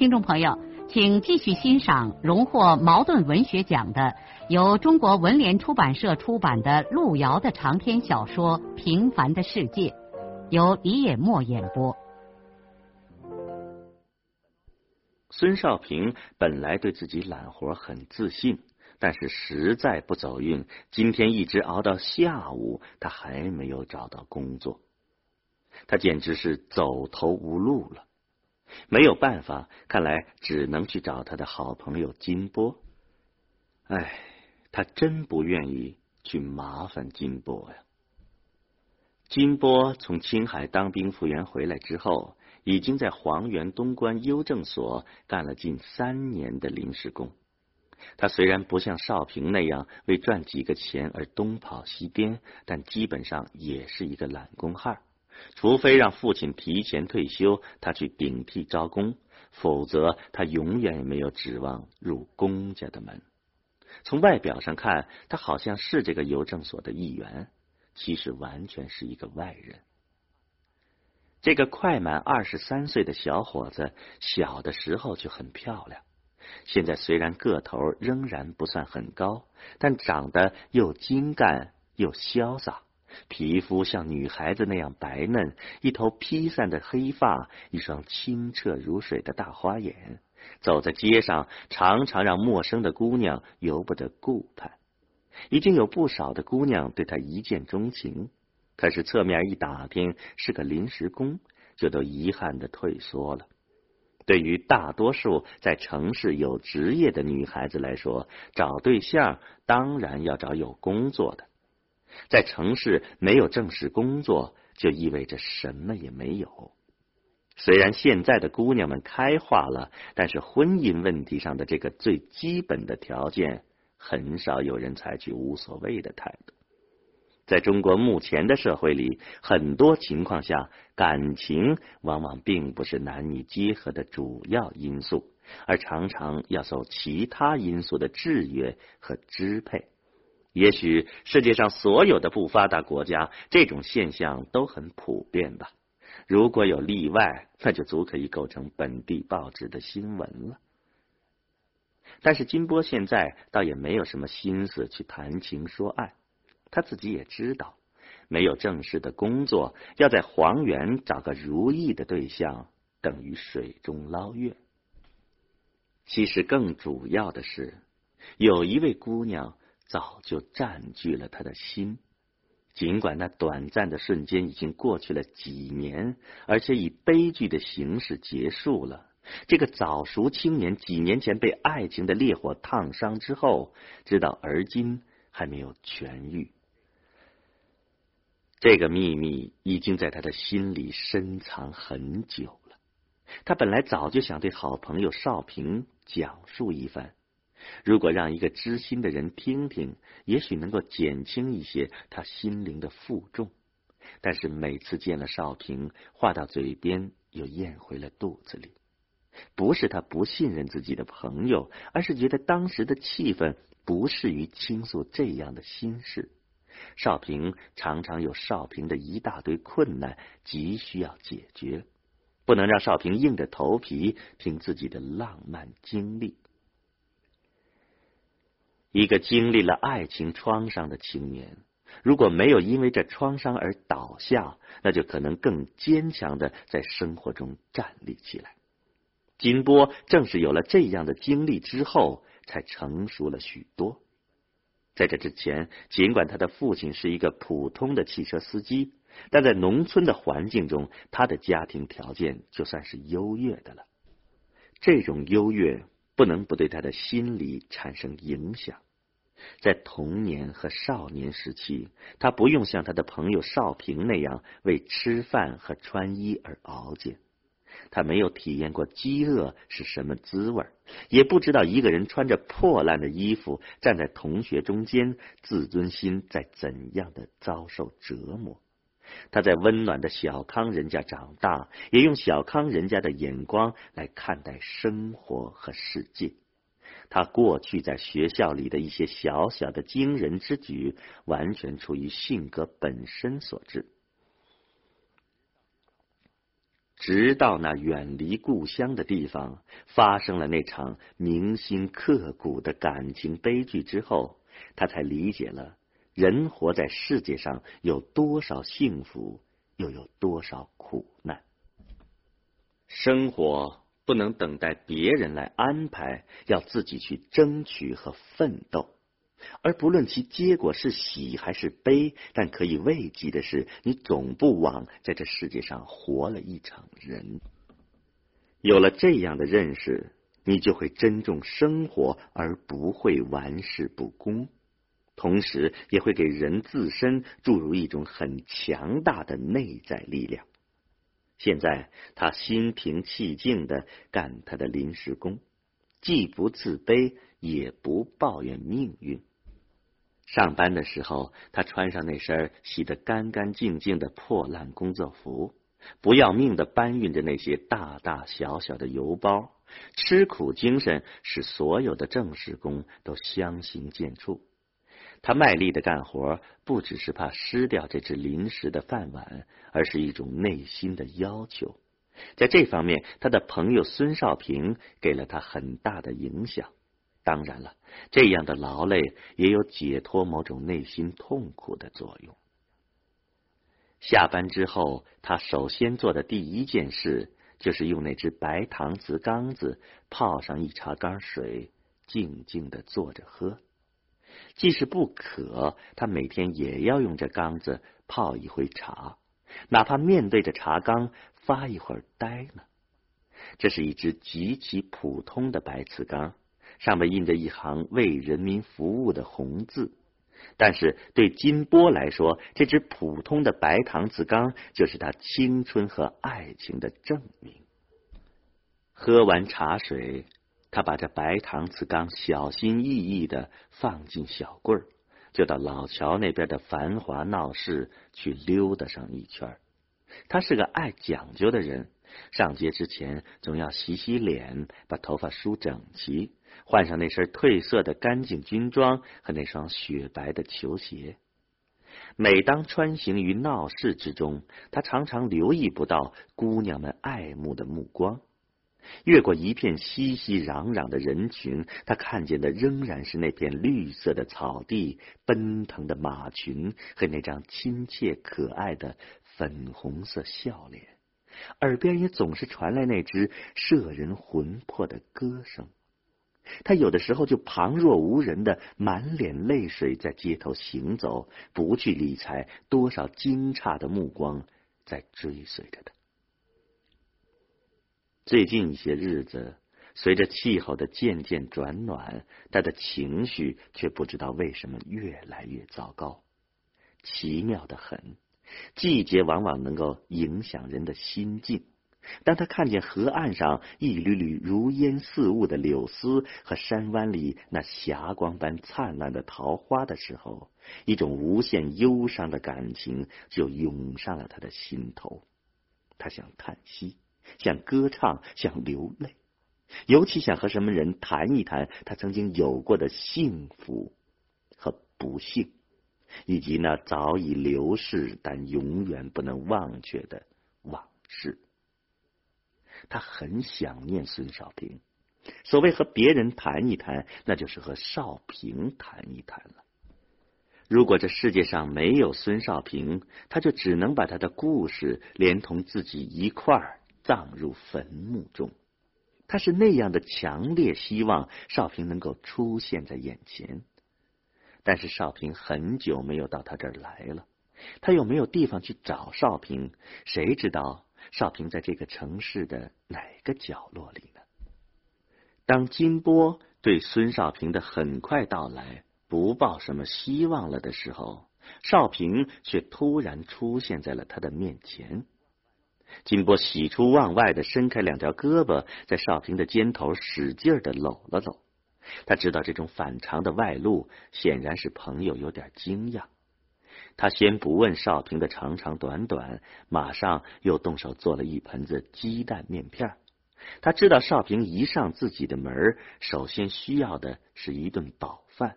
听众朋友，请继续欣赏荣获茅盾文学奖的、由中国文联出版社出版的路遥的长篇小说《平凡的世界》，由李野墨演播。孙少平本来对自己揽活很自信，但是实在不走运，今天一直熬到下午，他还没有找到工作，他简直是走投无路了。没有办法，看来只能去找他的好朋友金波。唉，他真不愿意去麻烦金波呀。金波从青海当兵复员回来之后，已经在黄原东关邮政所干了近三年的临时工。他虽然不像少平那样为赚几个钱而东跑西颠，但基本上也是一个懒工汉。除非让父亲提前退休，他去顶替招工，否则他永远也没有指望入公家的门。从外表上看，他好像是这个邮政所的一员，其实完全是一个外人。这个快满二十三岁的小伙子，小的时候就很漂亮。现在虽然个头仍然不算很高，但长得又精干又潇洒。皮肤像女孩子那样白嫩，一头披散的黑发，一双清澈如水的大花眼，走在街上常常让陌生的姑娘由不得顾盼。已经有不少的姑娘对他一见钟情，可是侧面一打听是个临时工，就都遗憾的退缩了。对于大多数在城市有职业的女孩子来说，找对象当然要找有工作的。在城市没有正式工作，就意味着什么也没有。虽然现在的姑娘们开化了，但是婚姻问题上的这个最基本的条件，很少有人采取无所谓的态度。在中国目前的社会里，很多情况下，感情往往并不是男女结合的主要因素，而常常要受其他因素的制约和支配。也许世界上所有的不发达国家，这种现象都很普遍吧。如果有例外，那就足可以构成本地报纸的新闻了。但是金波现在倒也没有什么心思去谈情说爱，他自己也知道，没有正式的工作，要在黄原找个如意的对象，等于水中捞月。其实更主要的是，有一位姑娘。早就占据了他的心，尽管那短暂的瞬间已经过去了几年，而且以悲剧的形式结束了。这个早熟青年几年前被爱情的烈火烫伤之后，直到而今还没有痊愈。这个秘密已经在他的心里深藏很久了。他本来早就想对好朋友少平讲述一番。如果让一个知心的人听听，也许能够减轻一些他心灵的负重。但是每次见了少平，话到嘴边又咽回了肚子里。不是他不信任自己的朋友，而是觉得当时的气氛不适于倾诉这样的心事。少平常常有少平的一大堆困难，急需要解决，不能让少平硬着头皮听自己的浪漫经历。一个经历了爱情创伤的青年，如果没有因为这创伤而倒下，那就可能更坚强的在生活中站立起来。金波正是有了这样的经历之后，才成熟了许多。在这之前，尽管他的父亲是一个普通的汽车司机，但在农村的环境中，他的家庭条件就算是优越的了。这种优越。不能不对他的心理产生影响。在童年和少年时期，他不用像他的朋友少平那样为吃饭和穿衣而熬煎，他没有体验过饥饿是什么滋味，也不知道一个人穿着破烂的衣服站在同学中间，自尊心在怎样的遭受折磨。他在温暖的小康人家长大，也用小康人家的眼光来看待生活和世界。他过去在学校里的一些小小的惊人之举，完全出于性格本身所致。直到那远离故乡的地方发生了那场铭心刻骨的感情悲剧之后，他才理解了人活在世界上有多少幸福，又有多少苦难。生活不能等待别人来安排，要自己去争取和奋斗。而不论其结果是喜还是悲，但可以慰藉的是，你总不枉在这世界上活了一场人。有了这样的认识，你就会珍重生活，而不会玩世不恭。同时，也会给人自身注入一种很强大的内在力量。现在，他心平气静的干他的临时工，既不自卑，也不抱怨命运。上班的时候，他穿上那身洗得干干净净的破烂工作服，不要命的搬运着那些大大小小的邮包，吃苦精神使所有的正式工都相形见绌。他卖力的干活，不只是怕失掉这只临时的饭碗，而是一种内心的要求。在这方面，他的朋友孙少平给了他很大的影响。当然了，这样的劳累也有解脱某种内心痛苦的作用。下班之后，他首先做的第一件事就是用那只白搪瓷缸子泡上一茶缸水，静静的坐着喝。即使不渴，他每天也要用这缸子泡一回茶，哪怕面对着茶缸发一会儿呆呢。这是一只极其普通的白瓷缸。上面印着一行为人民服务的红字，但是对金波来说，这只普通的白搪瓷缸就是他青春和爱情的证明。喝完茶水，他把这白搪瓷缸小心翼翼的放进小柜儿，就到老桥那边的繁华闹市去溜达上一圈。他是个爱讲究的人，上街之前总要洗洗脸，把头发梳整齐。换上那身褪色的干净军装和那双雪白的球鞋。每当穿行于闹市之中，他常常留意不到姑娘们爱慕的目光。越过一片熙熙攘攘的人群，他看见的仍然是那片绿色的草地、奔腾的马群和那张亲切可爱的粉红色笑脸。耳边也总是传来那只摄人魂魄的歌声。他有的时候就旁若无人的满脸泪水在街头行走，不去理睬多少惊诧的目光在追随着他。最近一些日子，随着气候的渐渐转暖，他的情绪却不知道为什么越来越糟糕。奇妙的很，季节往往能够影响人的心境。当他看见河岸上一缕缕如烟似雾的柳丝和山湾里那霞光般灿烂的桃花的时候，一种无限忧伤的感情就涌上了他的心头。他想叹息，想歌唱，想流泪，尤其想和什么人谈一谈他曾经有过的幸福和不幸，以及那早已流逝但永远不能忘却的往事。他很想念孙少平。所谓和别人谈一谈，那就是和少平谈一谈了。如果这世界上没有孙少平，他就只能把他的故事连同自己一块儿葬入坟墓中。他是那样的强烈希望少平能够出现在眼前，但是少平很久没有到他这儿来了，他又没有地方去找少平，谁知道？少平在这个城市的哪个角落里呢？当金波对孙少平的很快到来不抱什么希望了的时候，少平却突然出现在了他的面前。金波喜出望外的伸开两条胳膊，在少平的肩头使劲的搂了搂。他知道这种反常的外露，显然是朋友有点惊讶。他先不问少平的长长短短，马上又动手做了一盆子鸡蛋面片。他知道少平一上自己的门，首先需要的是一顿饱饭。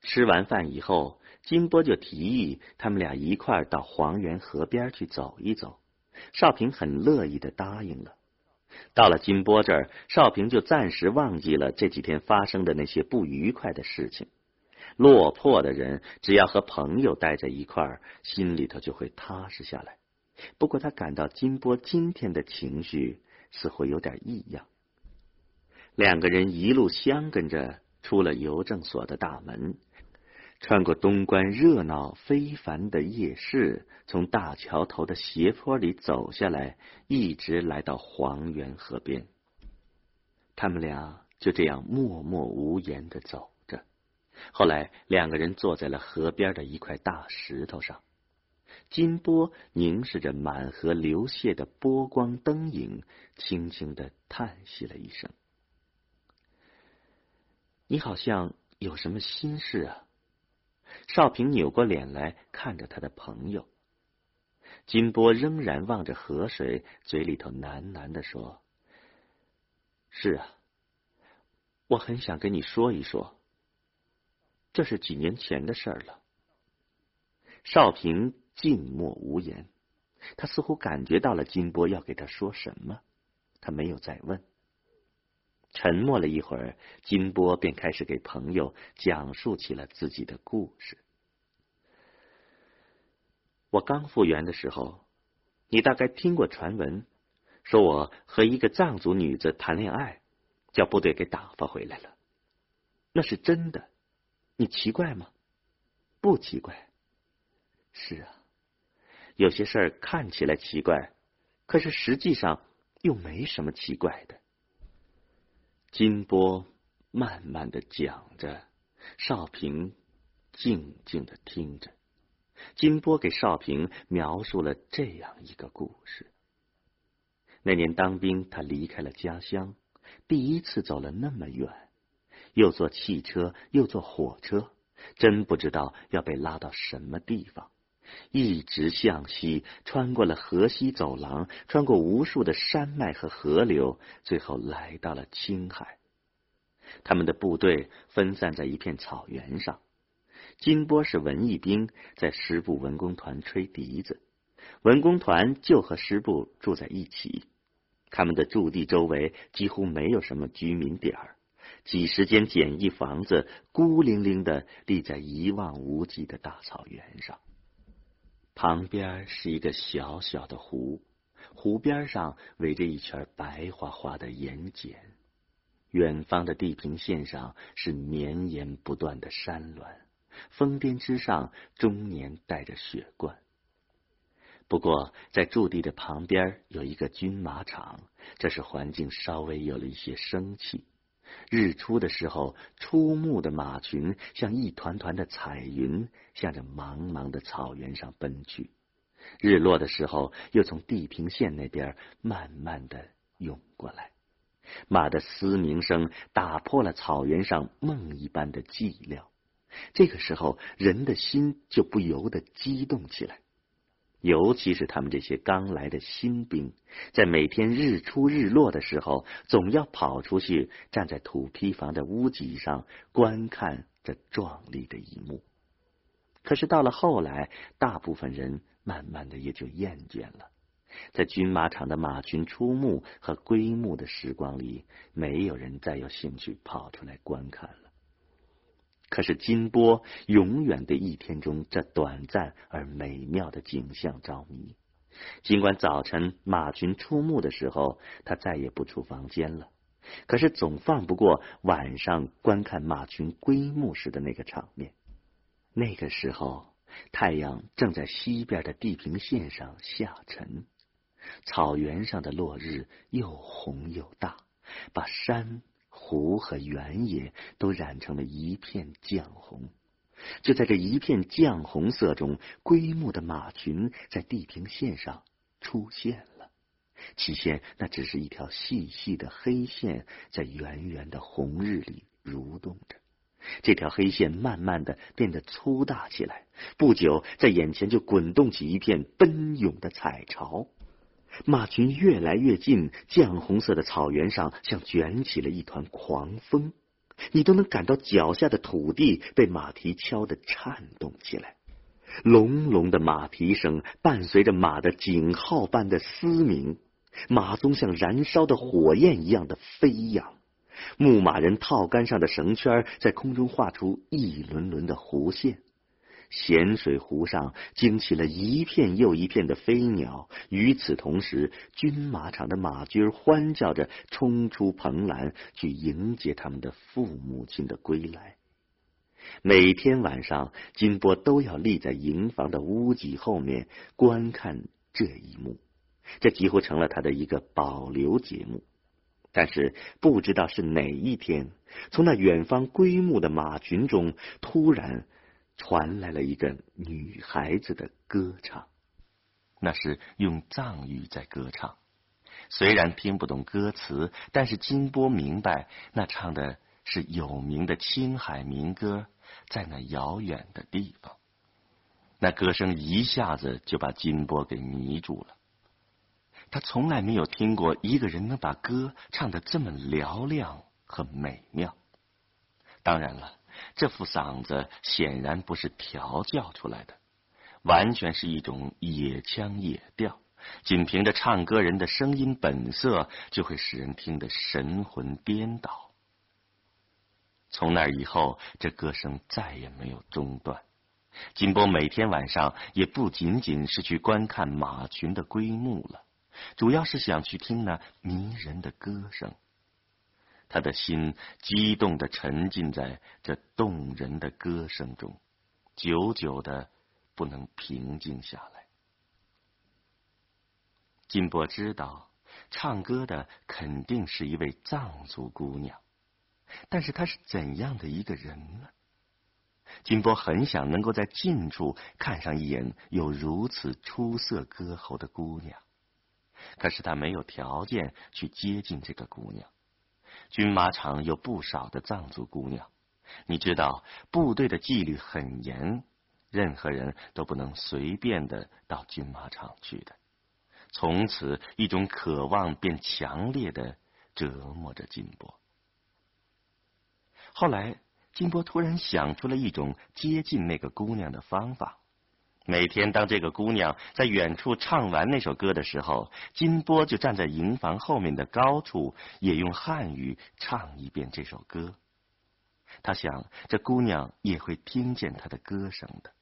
吃完饭以后，金波就提议他们俩一块儿到黄源河边去走一走。少平很乐意的答应了。到了金波这儿，少平就暂时忘记了这几天发生的那些不愉快的事情。落魄的人，只要和朋友待在一块儿，心里头就会踏实下来。不过，他感到金波今天的情绪似乎有点异样。两个人一路相跟着出了邮政所的大门，穿过东关热闹非凡的夜市，从大桥头的斜坡里走下来，一直来到黄源河边。他们俩就这样默默无言的走着。后来，两个人坐在了河边的一块大石头上。金波凝视着满河流泻的波光灯影，轻轻的叹息了一声：“你好像有什么心事啊？”少平扭过脸来看着他的朋友。金波仍然望着河水，嘴里头喃喃的说：“是啊，我很想跟你说一说。”这是几年前的事了。少平静默无言，他似乎感觉到了金波要给他说什么，他没有再问。沉默了一会儿，金波便开始给朋友讲述起了自己的故事。我刚复员的时候，你大概听过传闻，说我和一个藏族女子谈恋爱，叫部队给打发回来了。那是真的。你奇怪吗？不奇怪。是啊，有些事儿看起来奇怪，可是实际上又没什么奇怪的。金波慢慢的讲着，少平静静的听着。金波给少平描述了这样一个故事：那年当兵，他离开了家乡，第一次走了那么远。又坐汽车，又坐火车，真不知道要被拉到什么地方。一直向西，穿过了河西走廊，穿过无数的山脉和河流，最后来到了青海。他们的部队分散在一片草原上。金波是文艺兵，在师部文工团吹笛子。文工团就和师部住在一起。他们的驻地周围几乎没有什么居民点儿。几十间简易房子孤零零的立在一望无际的大草原上，旁边是一个小小的湖，湖边上围着一圈白花花的盐碱，远方的地平线上是绵延不断的山峦，峰巅之上终年带着雪冠。不过，在驻地的旁边有一个军马场，这是环境稍微有了一些生气。日出的时候，出牧的马群像一团团的彩云，向着茫茫的草原上奔去；日落的时候，又从地平线那边慢慢的涌过来。马的嘶鸣声打破了草原上梦一般的寂寥，这个时候，人的心就不由得激动起来。尤其是他们这些刚来的新兵，在每天日出日落的时候，总要跑出去，站在土坯房的屋脊上观看这壮丽的一幕。可是到了后来，大部分人慢慢的也就厌倦了，在军马场的马群出牧和归牧的时光里，没有人再有兴趣跑出来观看了。可是金波永远的一天中，这短暂而美妙的景象着迷。尽管早晨马群出没的时候，他再也不出房间了，可是总放不过晚上观看马群归牧时的那个场面。那个时候，太阳正在西边的地平线上下沉，草原上的落日又红又大，把山。湖和原野都染成了一片绛红，就在这一片绛红色中，归木的马群在地平线上出现了。起先，那只是一条细细的黑线，在圆圆的红日里蠕动着。这条黑线慢慢的变得粗大起来，不久，在眼前就滚动起一片奔涌的彩潮。马群越来越近，绛红色的草原上像卷起了一团狂风，你都能感到脚下的土地被马蹄敲得颤动起来。隆隆的马蹄声伴随着马的警号般的嘶鸣，马鬃像燃烧的火焰一样的飞扬。牧马人套杆上的绳圈在空中画出一轮轮的弧线。咸水湖上惊起了一片又一片的飞鸟。与此同时，军马场的马驹欢叫着冲出棚栏，去迎接他们的父母亲的归来。每天晚上，金波都要立在营房的屋脊后面观看这一幕，这几乎成了他的一个保留节目。但是，不知道是哪一天，从那远方归牧的马群中，突然。传来了一个女孩子的歌唱，那是用藏语在歌唱。虽然听不懂歌词，但是金波明白，那唱的是有名的青海民歌，在那遥远的地方。那歌声一下子就把金波给迷住了。他从来没有听过一个人能把歌唱得这么嘹亮和美妙。当然了。这副嗓子显然不是调教出来的，完全是一种野腔野调。仅凭着唱歌人的声音本色，就会使人听得神魂颠倒。从那以后，这歌声再也没有中断。金波每天晚上也不仅仅是去观看马群的归牧了，主要是想去听那迷人的歌声。他的心激动的沉浸在这动人的歌声中，久久的不能平静下来。金波知道，唱歌的肯定是一位藏族姑娘，但是她是怎样的一个人呢？金波很想能够在近处看上一眼有如此出色歌喉的姑娘，可是他没有条件去接近这个姑娘。军马场有不少的藏族姑娘，你知道部队的纪律很严，任何人都不能随便的到军马场去的。从此，一种渴望便强烈的折磨着金波。后来，金波突然想出了一种接近那个姑娘的方法。每天，当这个姑娘在远处唱完那首歌的时候，金波就站在营房后面的高处，也用汉语唱一遍这首歌。他想，这姑娘也会听见他的歌声的。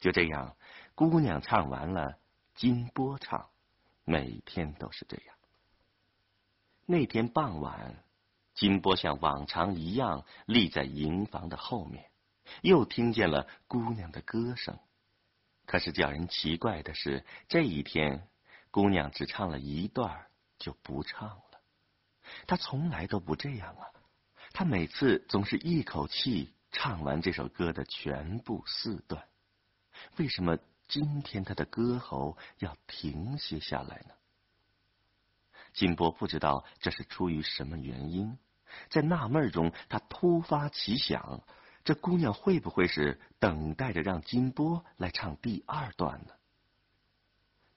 就这样，姑娘唱完了，金波唱，每天都是这样。那天傍晚，金波像往常一样立在营房的后面，又听见了姑娘的歌声。可是叫人奇怪的是，这一天姑娘只唱了一段就不唱了。她从来都不这样啊！她每次总是一口气唱完这首歌的全部四段。为什么今天她的歌喉要停歇下来呢？金波不知道这是出于什么原因，在纳闷中，他突发奇想。这姑娘会不会是等待着让金波来唱第二段呢？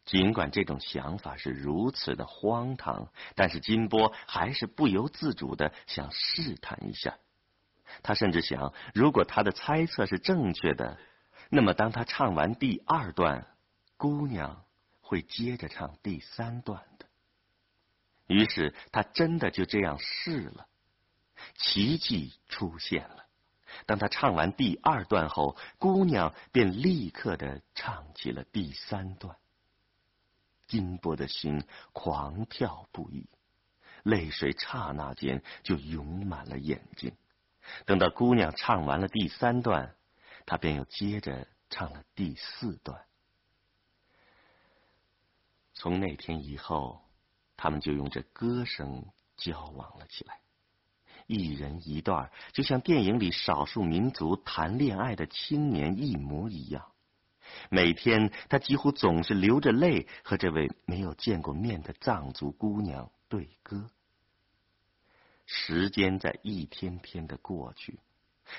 尽管这种想法是如此的荒唐，但是金波还是不由自主的想试探一下。他甚至想，如果他的猜测是正确的，那么当他唱完第二段，姑娘会接着唱第三段的。于是他真的就这样试了，奇迹出现了。当他唱完第二段后，姑娘便立刻的唱起了第三段。金波的心狂跳不已，泪水刹那间就涌满了眼睛。等到姑娘唱完了第三段，他便又接着唱了第四段。从那天以后，他们就用这歌声交往了起来。一人一段，就像电影里少数民族谈恋爱的青年一模一样。每天，他几乎总是流着泪和这位没有见过面的藏族姑娘对歌。时间在一天天的过去，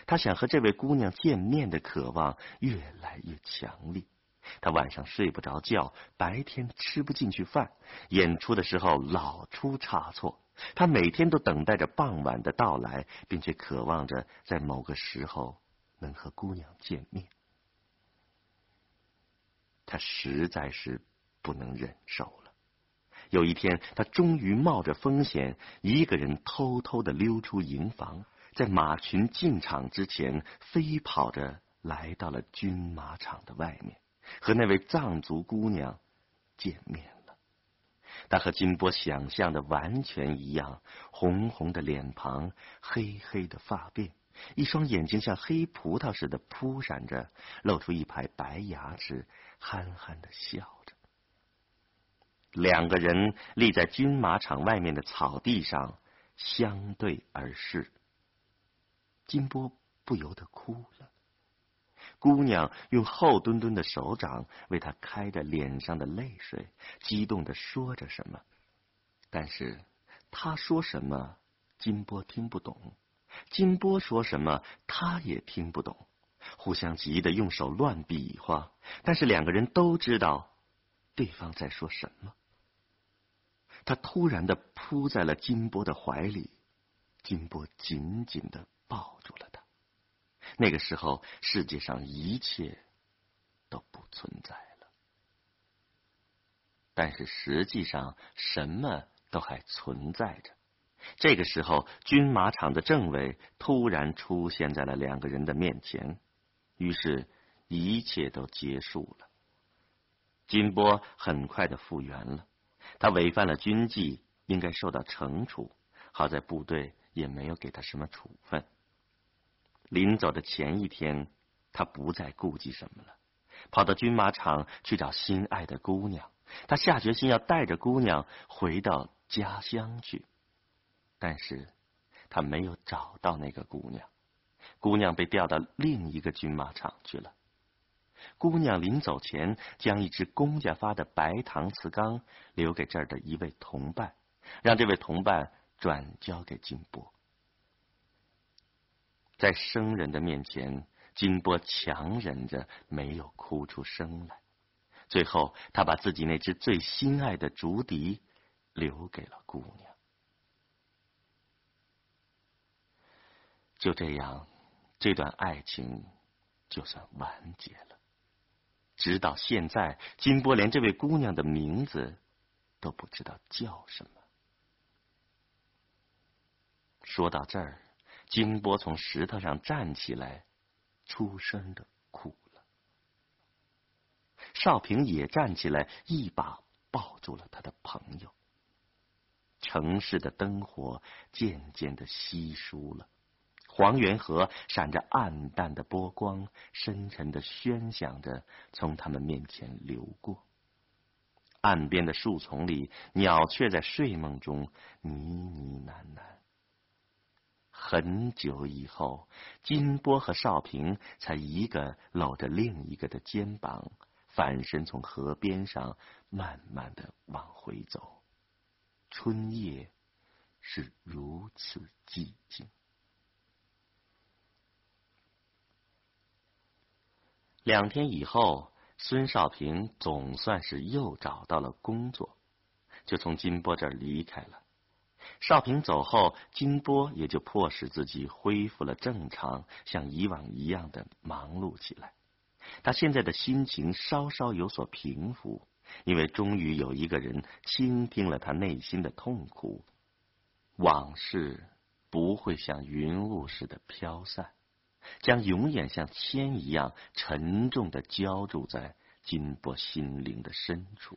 他想和这位姑娘见面的渴望越来越强烈。他晚上睡不着觉，白天吃不进去饭，演出的时候老出差错。他每天都等待着傍晚的到来，并且渴望着在某个时候能和姑娘见面。他实在是不能忍受了。有一天，他终于冒着风险，一个人偷偷的溜出营房，在马群进场之前，飞跑着来到了军马场的外面，和那位藏族姑娘见面了。她和金波想象的完全一样，红红的脸庞，黑黑的发辫，一双眼睛像黑葡萄似的扑闪着，露出一排白牙齿，憨憨的笑着。两个人立在军马场外面的草地上，相对而视。金波不由得哭了。姑娘用厚墩墩的手掌为他开着脸上的泪水，激动的说着什么，但是他说什么，金波听不懂；金波说什么，他也听不懂。互相急得用手乱比划，但是两个人都知道对方在说什么。他突然的扑在了金波的怀里，金波紧紧的抱住了他。那个时候，世界上一切都不存在了，但是实际上什么都还存在着。这个时候，军马场的政委突然出现在了两个人的面前，于是，一切都结束了。金波很快的复原了。他违反了军纪，应该受到惩处。好在部队也没有给他什么处分。临走的前一天，他不再顾忌什么了，跑到军马场去找心爱的姑娘。他下决心要带着姑娘回到家乡去，但是他没有找到那个姑娘。姑娘被调到另一个军马场去了。姑娘临走前，将一只公家发的白搪瓷缸留给这儿的一位同伴，让这位同伴转交给金波。在生人的面前，金波强忍着没有哭出声来。最后，他把自己那只最心爱的竹笛留给了姑娘。就这样，这段爱情就算完结了。直到现在，金波连这位姑娘的名字都不知道叫什么。说到这儿，金波从石头上站起来，出声的哭了。少平也站起来，一把抱住了他的朋友。城市的灯火渐渐的稀疏了。黄源河闪着暗淡的波光，深沉的喧响着，从他们面前流过。岸边的树丛里，鸟雀在睡梦中呢呢喃喃。很久以后，金波和少平才一个搂着另一个的肩膀，反身从河边上慢慢的往回走。春夜是如此寂静。两天以后，孙少平总算是又找到了工作，就从金波这儿离开了。少平走后，金波也就迫使自己恢复了正常，像以往一样的忙碌起来。他现在的心情稍稍有所平复，因为终于有一个人倾听了他内心的痛苦。往事不会像云雾似的飘散。将永远像铅一样沉重的浇筑在金波心灵的深处。